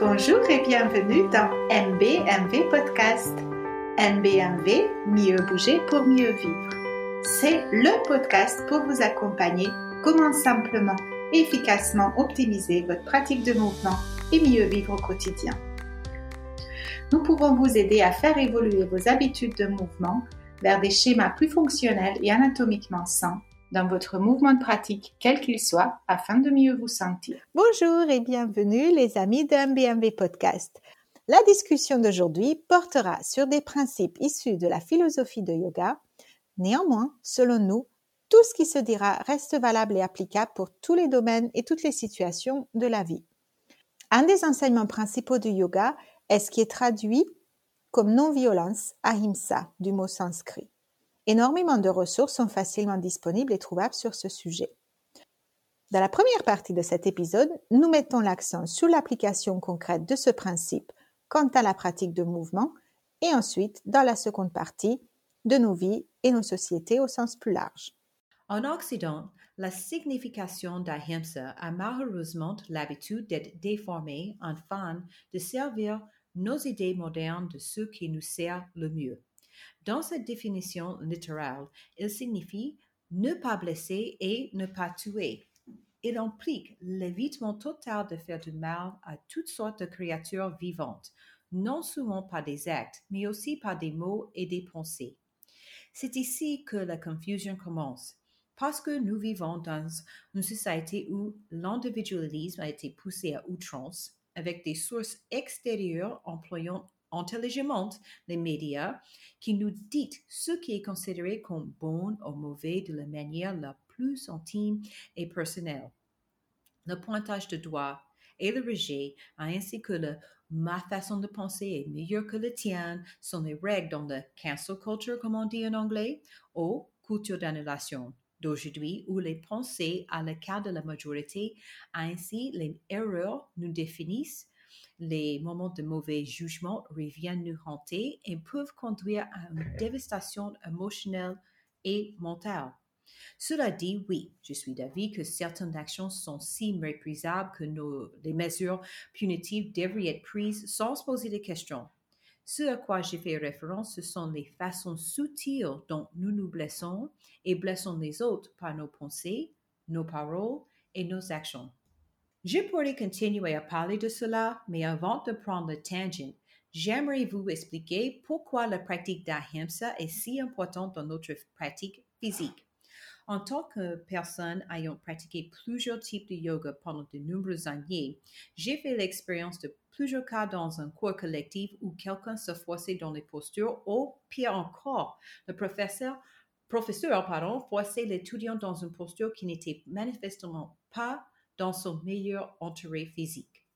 Bonjour et bienvenue dans MBMV Podcast. MBMV, mieux bouger pour mieux vivre. C'est le podcast pour vous accompagner comment simplement et efficacement optimiser votre pratique de mouvement et mieux vivre au quotidien. Nous pouvons vous aider à faire évoluer vos habitudes de mouvement vers des schémas plus fonctionnels et anatomiquement sains dans votre mouvement de pratique, quel qu'il soit, afin de mieux vous sentir. Bonjour et bienvenue les amis de MBMV Podcast. La discussion d'aujourd'hui portera sur des principes issus de la philosophie de yoga. Néanmoins, selon nous, tout ce qui se dira reste valable et applicable pour tous les domaines et toutes les situations de la vie. Un des enseignements principaux du yoga est ce qui est traduit comme non-violence, ahimsa, du mot sanskrit. Énormément de ressources sont facilement disponibles et trouvables sur ce sujet. Dans la première partie de cet épisode, nous mettons l'accent sur l'application concrète de ce principe quant à la pratique de mouvement et ensuite, dans la seconde partie, de nos vies et nos sociétés au sens plus large. En Occident, la signification d'ahimsa a malheureusement l'habitude d'être déformée en fan de servir nos idées modernes de ce qui nous sert le mieux. Dans cette définition littérale, il signifie ne pas blesser et ne pas tuer. Il implique l'évitement total de faire du mal à toutes sortes de créatures vivantes, non seulement par des actes, mais aussi par des mots et des pensées. C'est ici que la confusion commence, parce que nous vivons dans une société où l'individualisme a été poussé à outrance, avec des sources extérieures employant intelligemment les médias qui nous dit ce qui est considéré comme bon ou mauvais de la manière la plus intime et personnelle. Le pointage de doigt et le rejet, ainsi que le ma façon de penser est meilleure que la tienne, sont les règles dans la cancel culture, comme on dit en anglais, ou culture d'annulation d'aujourd'hui où les pensées à la cas de la majorité, ainsi les erreurs nous définissent les moments de mauvais jugement reviennent nous hanter et peuvent conduire à une dévastation émotionnelle et mentale. Cela dit, oui, je suis d'avis que certaines actions sont si méprisables que nos, les mesures punitives devraient être prises sans se poser de questions. Ce à quoi j'ai fait référence, ce sont les façons subtiles dont nous nous blessons et blessons les autres par nos pensées, nos paroles et nos actions. Je pourrais continuer à parler de cela, mais avant de prendre tangent, j'aimerais vous expliquer pourquoi la pratique d'ahimsa est si importante dans notre pratique physique. En tant que personne ayant pratiqué plusieurs types de yoga pendant de nombreuses années, j'ai fait l'expérience de plusieurs cas dans un cours collectif où quelqu'un se forçait dans les postures ou, pire encore, le professeur, professeur pardon, forçait l'étudiant dans une posture qui n'était manifestement pas dans son meilleur entouré physique?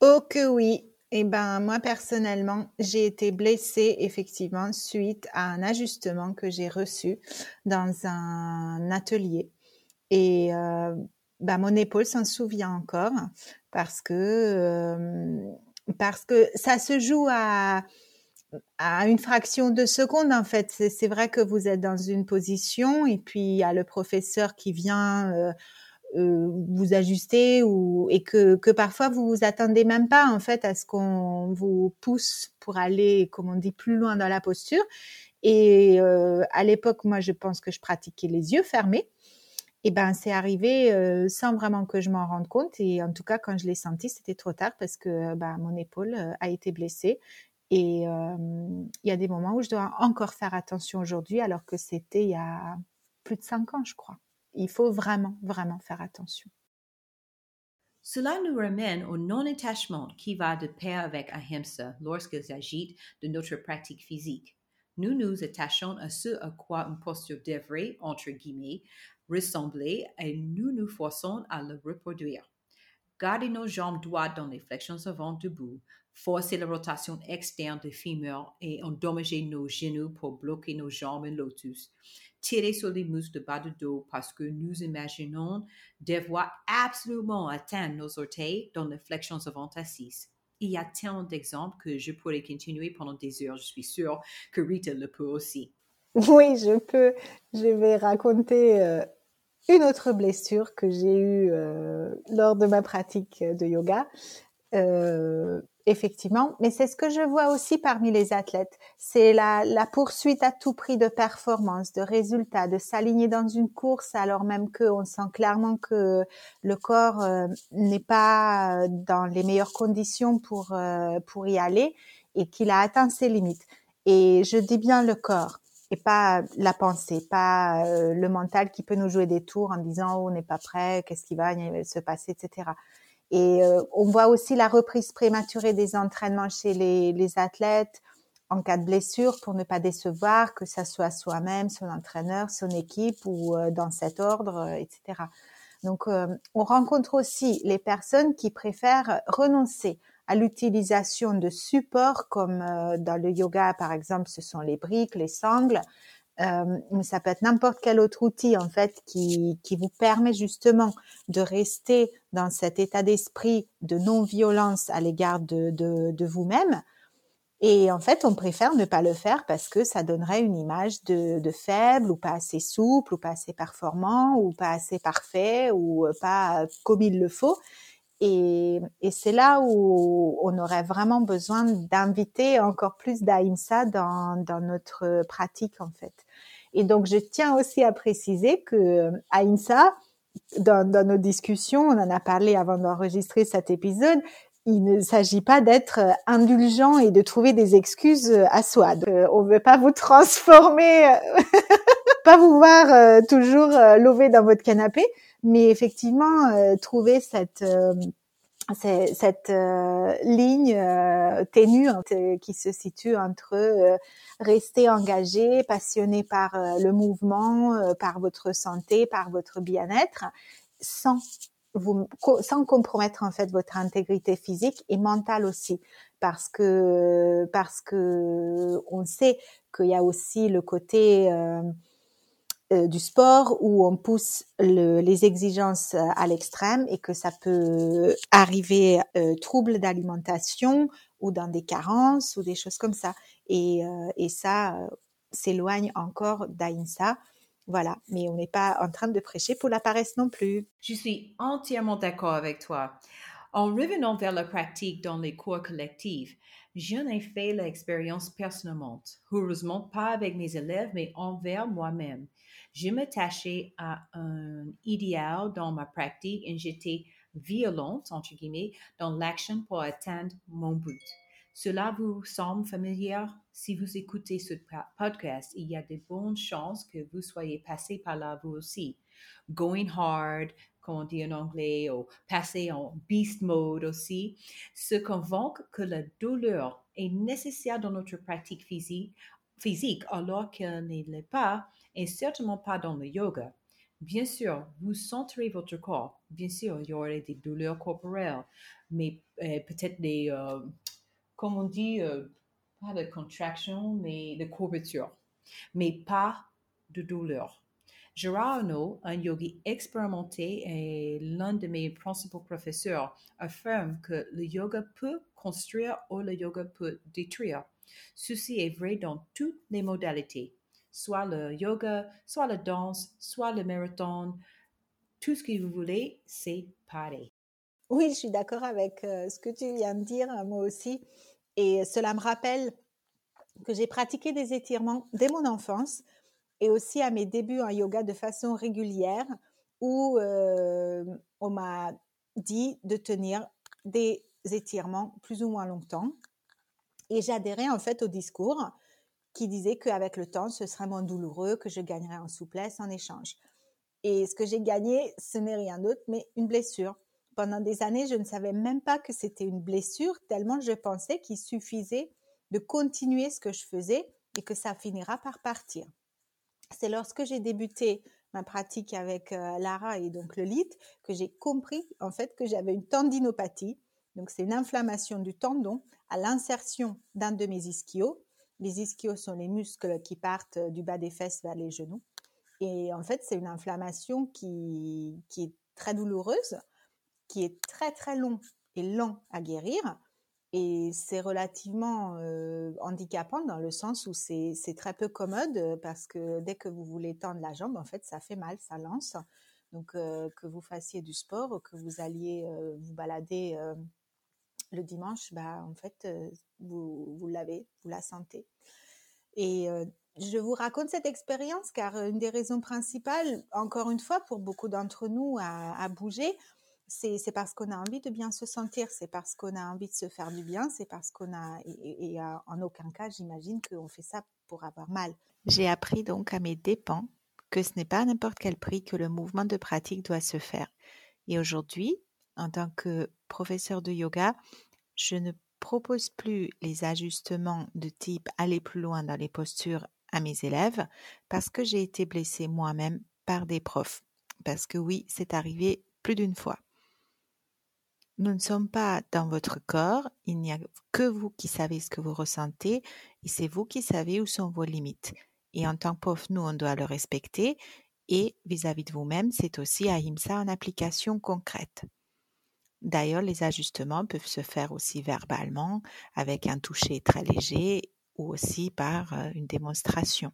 Oh que oui. Eh ben, moi, personnellement, j'ai été blessée, effectivement, suite à un ajustement que j'ai reçu dans un atelier. Et euh, ben, mon épaule s'en souvient encore parce que, euh, parce que ça se joue à, à une fraction de seconde en fait. C'est vrai que vous êtes dans une position et puis il y a le professeur qui vient euh, euh, vous ajuster ou et que, que parfois vous vous attendez même pas en fait à ce qu'on vous pousse pour aller comme on dit plus loin dans la posture. Et euh, à l'époque moi je pense que je pratiquais les yeux fermés. Et ben c'est arrivé euh, sans vraiment que je m'en rende compte. Et en tout cas quand je l'ai senti c'était trop tard parce que ben, mon épaule a été blessée. Et il y a des moments où je dois encore faire attention aujourd'hui alors que c'était il y a plus de cinq ans je crois il faut vraiment, vraiment faire attention. Cela nous ramène au non-attachement qui va de pair avec ahimsa lorsqu'il s'agit de notre pratique physique. Nous nous attachons à ce à quoi une posture devrait, entre guillemets, ressembler et nous nous forçons à le reproduire. Garder nos jambes droites dans les flexions avant debout, forcer la rotation externe des fémurs et endommager nos genoux pour bloquer nos jambes en lotus tirer sur les muscles de bas de dos parce que nous imaginons devoir absolument atteindre nos orteils dans les flexions avant assises. Il y a tellement d'exemples que je pourrais continuer pendant des heures. Je suis sûre que Rita le peut aussi. Oui, je peux. Je vais raconter euh, une autre blessure que j'ai eue euh, lors de ma pratique de yoga. Euh, effectivement, mais c'est ce que je vois aussi parmi les athlètes. C'est la, la, poursuite à tout prix de performance, de résultats, de s'aligner dans une course alors même qu'on sent clairement que le corps euh, n'est pas dans les meilleures conditions pour, euh, pour y aller et qu'il a atteint ses limites. Et je dis bien le corps et pas la pensée, pas euh, le mental qui peut nous jouer des tours en disant oh, on n'est pas prêt, qu'est-ce qui va se passer, etc. Et euh, on voit aussi la reprise prématurée des entraînements chez les, les, athlètes en cas de blessure pour ne pas décevoir, que ça soit soi-même, son entraîneur, son équipe ou euh, dans cet ordre, etc. Donc on rencontre aussi les personnes qui préfèrent renoncer à l'utilisation de supports comme euh, dans le yoga par exemple ce sont les briques, les sangles, euh, mais ça peut être n'importe quel autre outil en fait qui, qui vous permet justement de rester dans cet état d'esprit de non-violence à l'égard de, de, de vous-même. Et en fait, on préfère ne pas le faire parce que ça donnerait une image de, de, faible ou pas assez souple ou pas assez performant ou pas assez parfait ou pas comme il le faut. Et, et c'est là où on aurait vraiment besoin d'inviter encore plus d'Aïmsa dans, dans notre pratique en fait. Et donc je tiens aussi à préciser que Aïmsa, dans, dans nos discussions, on en a parlé avant d'enregistrer cet épisode, il ne s'agit pas d'être indulgent et de trouver des excuses à soi. Euh, on ne veut pas vous transformer, pas vous voir euh, toujours euh, lever dans votre canapé, mais effectivement euh, trouver cette euh, cette euh, ligne ténue qui se situe entre rester engagé, passionné par le mouvement, par votre santé, par votre bien-être, sans vous, sans compromettre en fait votre intégrité physique et mentale aussi, parce que parce que on sait qu'il y a aussi le côté euh, du sport où on pousse le, les exigences euh, à l'extrême et que ça peut arriver euh, troubles d'alimentation ou dans des carences ou des choses comme ça. Et, euh, et ça euh, s'éloigne encore d'Aïnsa. Voilà, mais on n'est pas en train de prêcher pour la paresse non plus. Je suis entièrement d'accord avec toi. En revenant vers la pratique dans les cours collectifs, j'en ai fait l'expérience personnellement. Heureusement, pas avec mes élèves, mais envers moi-même je m'attachais à un idéal dans ma pratique et j'étais violente, entre guillemets, dans l'action pour atteindre mon but. Cela vous semble familier? Si vous écoutez ce podcast, il y a de bonnes chances que vous soyez passé par là vous aussi. Going hard, on dit en anglais, ou passer en beast mode aussi, se convainc que la douleur est nécessaire dans notre pratique physique, physique alors qu'elle ne l'est pas et certainement pas dans le yoga. Bien sûr, vous sentirez votre corps. Bien sûr, il y aurait des douleurs corporelles, mais euh, peut-être des, euh, comme on dit, euh, pas de contraction, mais de courbature, mais pas de douleur. Gérard Arnaud, un yogi expérimenté et l'un de mes principaux professeurs, affirme que le yoga peut construire ou le yoga peut détruire. Ceci est vrai dans toutes les modalités, soit le yoga, soit la danse, soit le marathon. Tout ce que vous voulez, c'est pareil. Oui, je suis d'accord avec euh, ce que tu viens de dire, moi aussi. Et cela me rappelle que j'ai pratiqué des étirements dès mon enfance et aussi à mes débuts en yoga de façon régulière où euh, on m'a dit de tenir des étirements plus ou moins longtemps. Et j'adhérais en fait au discours qui disait qu'avec le temps, ce serait moins douloureux, que je gagnerais en souplesse en échange. Et ce que j'ai gagné, ce n'est rien d'autre, mais une blessure. Pendant des années, je ne savais même pas que c'était une blessure, tellement je pensais qu'il suffisait de continuer ce que je faisais et que ça finira par partir. C'est lorsque j'ai débuté ma pratique avec euh, Lara et donc le lit que j'ai compris en fait que j'avais une tendinopathie. Donc c'est une inflammation du tendon à l'insertion d'un de mes ischios les ischios sont les muscles qui partent du bas des fesses vers les genoux. Et en fait, c'est une inflammation qui, qui est très douloureuse, qui est très très long et lent à guérir. Et c'est relativement euh, handicapant dans le sens où c'est très peu commode parce que dès que vous voulez tendre la jambe, en fait, ça fait mal, ça lance. Donc, que vous fassiez du sport ou que vous alliez vous balader le dimanche, bah, en fait, vous l'avez, vous la sentez. Et je vous raconte cette expérience car une des raisons principales, encore une fois, pour beaucoup d'entre nous à, bouger, c'est parce qu'on a envie de bien se sentir, c'est parce qu'on a envie de se faire du bien, c'est parce qu'on a, et, en aucun cas, j'imagine qu'on fait ça pour avoir mal. J'ai appris donc à mes dépens que ce n'est pas à n'importe quel prix que le mouvement de pratique doit se faire. Et aujourd'hui, en tant que professeur de yoga, je ne propose plus les ajustements de type aller plus loin dans les postures à mes élèves parce que j'ai été blessée moi-même par des profs. Parce que oui, c'est arrivé plus d'une fois. Nous ne sommes pas dans votre corps, il n'y a que vous qui savez ce que vous ressentez et c'est vous qui savez où sont vos limites. Et en tant que prof, nous, on doit le respecter et vis-à-vis de vous-même, c'est aussi Ahimsa en application concrète. D'ailleurs, les ajustements peuvent se faire aussi verbalement avec un toucher très léger ou aussi par une démonstration.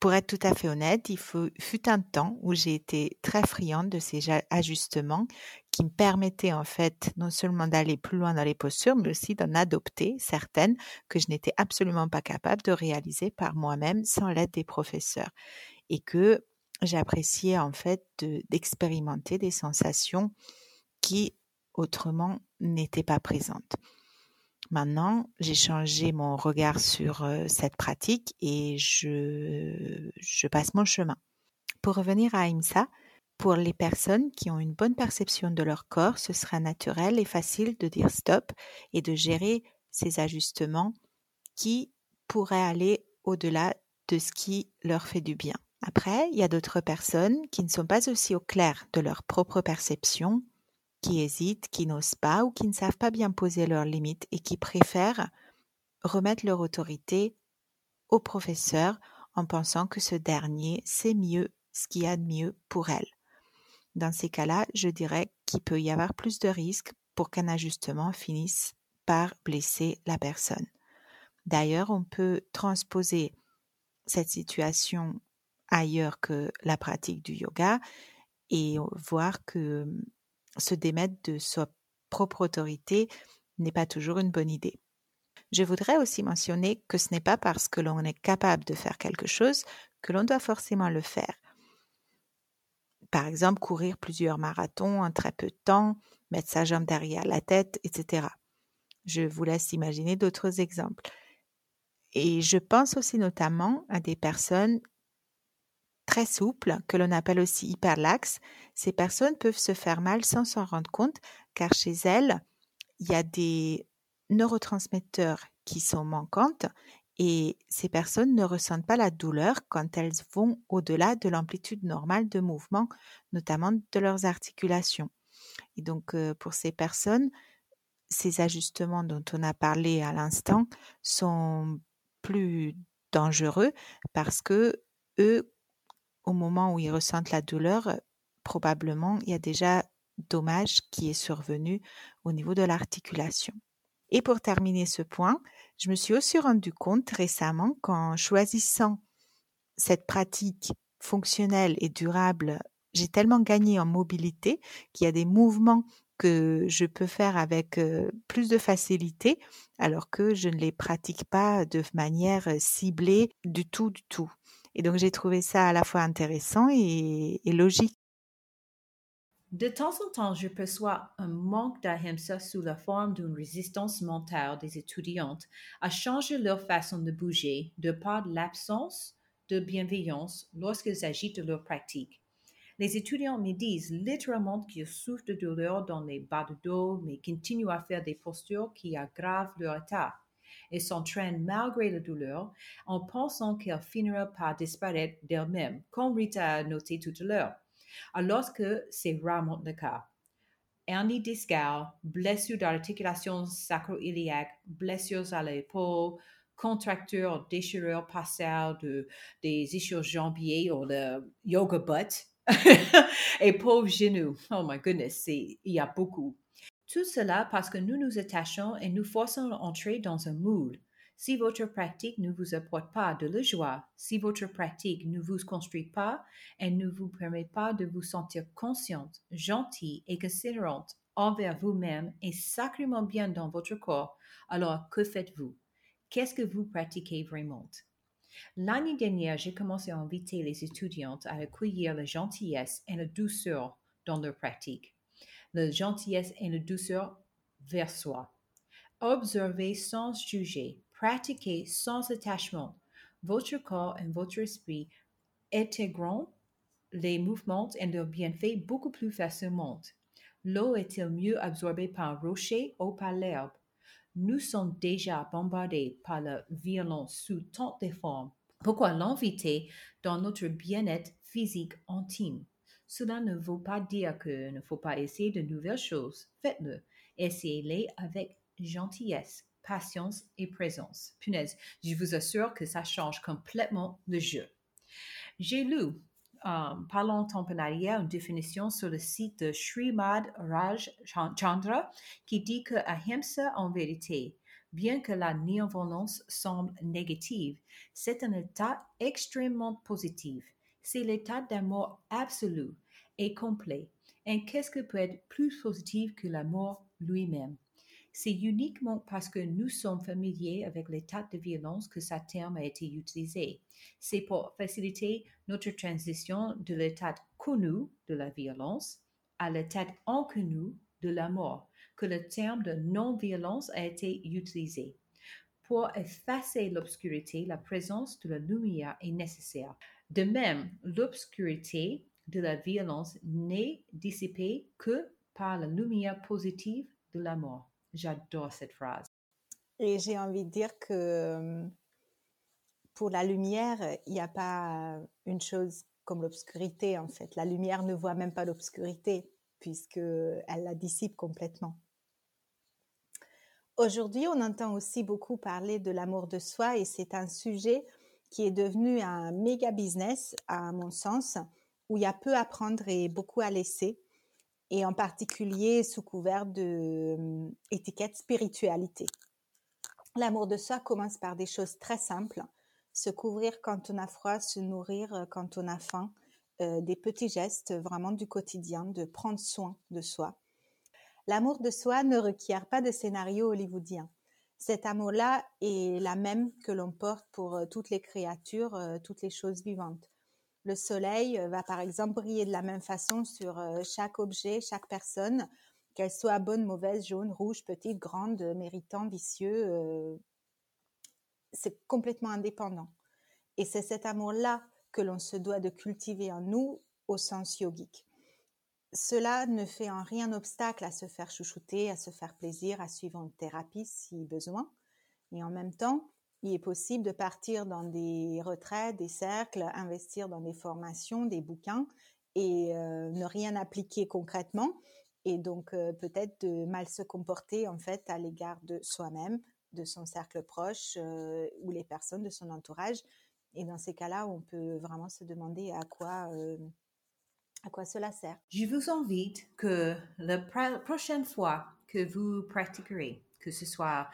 Pour être tout à fait honnête, il fut un temps où j'ai été très friande de ces ajustements qui me permettaient en fait non seulement d'aller plus loin dans les postures, mais aussi d'en adopter certaines que je n'étais absolument pas capable de réaliser par moi-même sans l'aide des professeurs. Et que j'appréciais en fait d'expérimenter des sensations qui autrement n'étaient pas présentes. Maintenant, j'ai changé mon regard sur cette pratique et je, je passe mon chemin. Pour revenir à IMSA, pour les personnes qui ont une bonne perception de leur corps, ce sera naturel et facile de dire stop et de gérer ces ajustements qui pourraient aller au-delà de ce qui leur fait du bien. Après, il y a d'autres personnes qui ne sont pas aussi au clair de leur propre perception qui hésitent, qui n'osent pas ou qui ne savent pas bien poser leurs limites et qui préfèrent remettre leur autorité au professeur en pensant que ce dernier sait mieux ce qu'il y a de mieux pour elle. Dans ces cas-là, je dirais qu'il peut y avoir plus de risques pour qu'un ajustement finisse par blesser la personne. D'ailleurs, on peut transposer cette situation ailleurs que la pratique du yoga et voir que se démettre de sa propre autorité n'est pas toujours une bonne idée. Je voudrais aussi mentionner que ce n'est pas parce que l'on est capable de faire quelque chose que l'on doit forcément le faire. Par exemple, courir plusieurs marathons en très peu de temps, mettre sa jambe derrière la tête, etc. Je vous laisse imaginer d'autres exemples. Et je pense aussi notamment à des personnes très souples, que l'on appelle aussi hyperlaxes, ces personnes peuvent se faire mal sans s'en rendre compte, car chez elles, il y a des neurotransmetteurs qui sont manquantes et ces personnes ne ressentent pas la douleur quand elles vont au-delà de l'amplitude normale de mouvement, notamment de leurs articulations. Et donc, euh, pour ces personnes, ces ajustements dont on a parlé à l'instant sont plus dangereux parce que eux au moment où ils ressentent la douleur, probablement il y a déjà dommage qui est survenu au niveau de l'articulation. Et pour terminer ce point, je me suis aussi rendu compte récemment qu'en choisissant cette pratique fonctionnelle et durable, j'ai tellement gagné en mobilité qu'il y a des mouvements que je peux faire avec euh, plus de facilité alors que je ne les pratique pas de manière ciblée du tout, du tout. Et donc j'ai trouvé ça à la fois intéressant et, logique. De temps en temps, je perçois un manque d'ahimsa sous la forme d'une résistance mentale des étudiantes à changer leur façon de bouger de par l'absence de bienveillance lorsqu'ils agitent leur pratique. Les étudiants me disent littéralement qu'ils souffrent de douleur dans les bas de dos, mais continuent à faire des postures qui aggravent leur état et s'entraînent malgré la douleur en pensant qu'elle finira par disparaître d'elle-même, comme Rita a noté tout à l'heure, alors que c'est rarement le cas. Hernie discale, blessures d'articulation sacro-iliaque, blessures à l'épaule, contractures, déchirures partielles de, des ischios jambiers ou le yoga butt, et pauvres genoux. Oh my goodness, il y a beaucoup. Tout cela parce que nous nous attachons et nous forçons à entrer dans un mood. Si votre pratique ne vous apporte pas de la joie, si votre pratique ne vous construit pas et ne vous permet pas de vous sentir consciente, gentille et considérante envers vous-même et sacrément bien dans votre corps, alors que faites-vous? Qu'est-ce que vous pratiquez vraiment? L'année dernière, j'ai commencé à inviter les étudiantes à accueillir la gentillesse et la douceur dans leur pratique. La gentillesse et la douceur vers soi. Observez sans juger, pratiquez sans attachement. Votre corps et votre esprit intégreront les mouvements et leurs bienfaits beaucoup plus facilement. L'eau est-elle mieux absorbée par un rocher ou par l'herbe? Nous sommes déjà bombardés par la violence sous toutes les formes. Pourquoi l'inviter dans notre bien-être physique intime? Cela ne veut pas dire qu'il ne faut pas essayer de nouvelles choses. Faites-le. Essayez-les avec gentillesse, patience et présence. Punaise, je vous assure que ça change complètement le jeu. J'ai lu um, pas longtemps une définition sur le site de Srimad Raj Chandra qui dit que Ahimsa en vérité, bien que la non-violence semble négative, c'est un état extrêmement positif. C'est l'état d'amour absolu et complet. Et qu'est-ce que peut être plus positif que l'amour lui-même? C'est uniquement parce que nous sommes familiers avec l'état de violence que ce terme a été utilisé. C'est pour faciliter notre transition de l'état connu de la violence à l'état inconnu de la mort que le terme de non-violence a été utilisé. Pour effacer l'obscurité, la présence de la lumière est nécessaire. De même, l'obscurité de la violence n'est dissipée que par la lumière positive de la mort. J'adore cette phrase. Et j'ai envie de dire que euh, pour la lumière, il n'y a pas une chose comme l'obscurité en fait. La lumière ne voit même pas l'obscurité puisque elle la dissipe complètement. Aujourd'hui, on entend aussi beaucoup parler de l'amour de soi et c'est un sujet qui est devenu un méga business à mon sens où il y a peu à prendre et beaucoup à laisser et en particulier sous couvert de euh, étiquette spiritualité. L'amour de soi commence par des choses très simples, se couvrir quand on a froid, se nourrir euh, quand on a faim, euh, des petits gestes vraiment du quotidien, de prendre soin de soi. L'amour de soi ne requiert pas de scénario hollywoodien. Cet amour-là est la même que l'on porte pour toutes les créatures, toutes les choses vivantes. Le soleil euh, va par exemple briller de la même façon sur euh, chaque objet, chaque personne, qu'elle soit bonne, mauvaise, jaune, rouge, petite, grande, méritant, vicieux. Euh, c'est complètement indépendant. Et c'est cet amour-là que l'on se doit de cultiver en nous au sens yogique. Cela ne fait en rien obstacle à se faire chouchouter, à se faire plaisir, à suivre une thérapie si besoin. Et en même temps, il est possible de partir dans des retraites, des cercles, investir dans des formations, des bouquins et euh, ne rien appliquer concrètement et donc euh, peut-être de mal se comporter en fait à l'égard de soi-même, de son cercle proche euh, ou les personnes de son entourage. Et dans ces cas-là, on peut vraiment se demander à quoi à quoi cela sert? Je vous invite que la prochaine fois que vous pratiquerez, que ce soit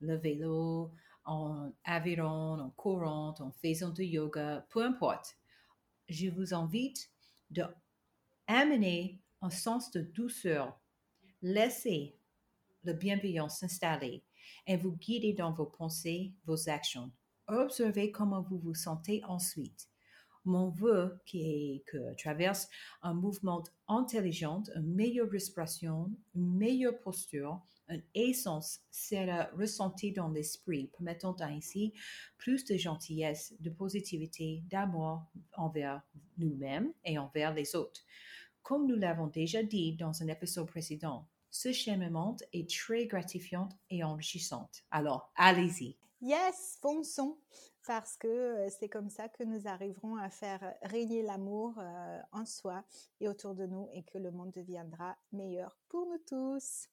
le vélo, en aviron, en courant, en faisant du yoga, peu importe. Je vous invite de amener un sens de douceur. Laissez la bienveillance s'installer et vous guider dans vos pensées, vos actions. Observez comment vous vous sentez ensuite. Mon vœu qui est que traverse un mouvement intelligent, une meilleure respiration, une meilleure posture, une essence sera ressentie dans l'esprit, permettant ainsi plus de gentillesse, de positivité, d'amour envers nous-mêmes et envers les autres. Comme nous l'avons déjà dit dans un épisode précédent, ce cheminement est très gratifiant et enrichissant. Alors, allez-y. Yes, fonçons, parce que euh, c'est comme ça que nous arriverons à faire régner l'amour euh, en soi et autour de nous et que le monde deviendra meilleur pour nous tous.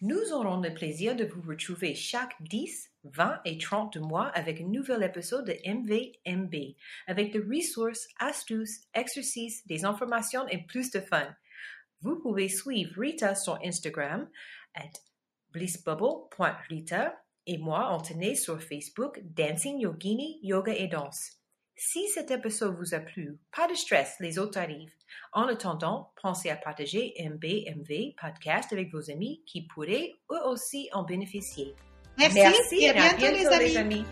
Nous aurons le plaisir de vous retrouver chaque 10, 20 et 30 mois avec un nouvel épisode de MVMB, avec des ressources, astuces, exercices, des informations et plus de fun. Vous pouvez suivre Rita sur Instagram at blissbubble.rita et moi, on tenait sur Facebook Dancing Yogini Yoga et Danse. Si cet épisode vous a plu, pas de stress, les autres arrivent. En attendant, pensez à partager MBMV podcast avec vos amis qui pourraient eux aussi en bénéficier. Merci, et à bientôt, les amis.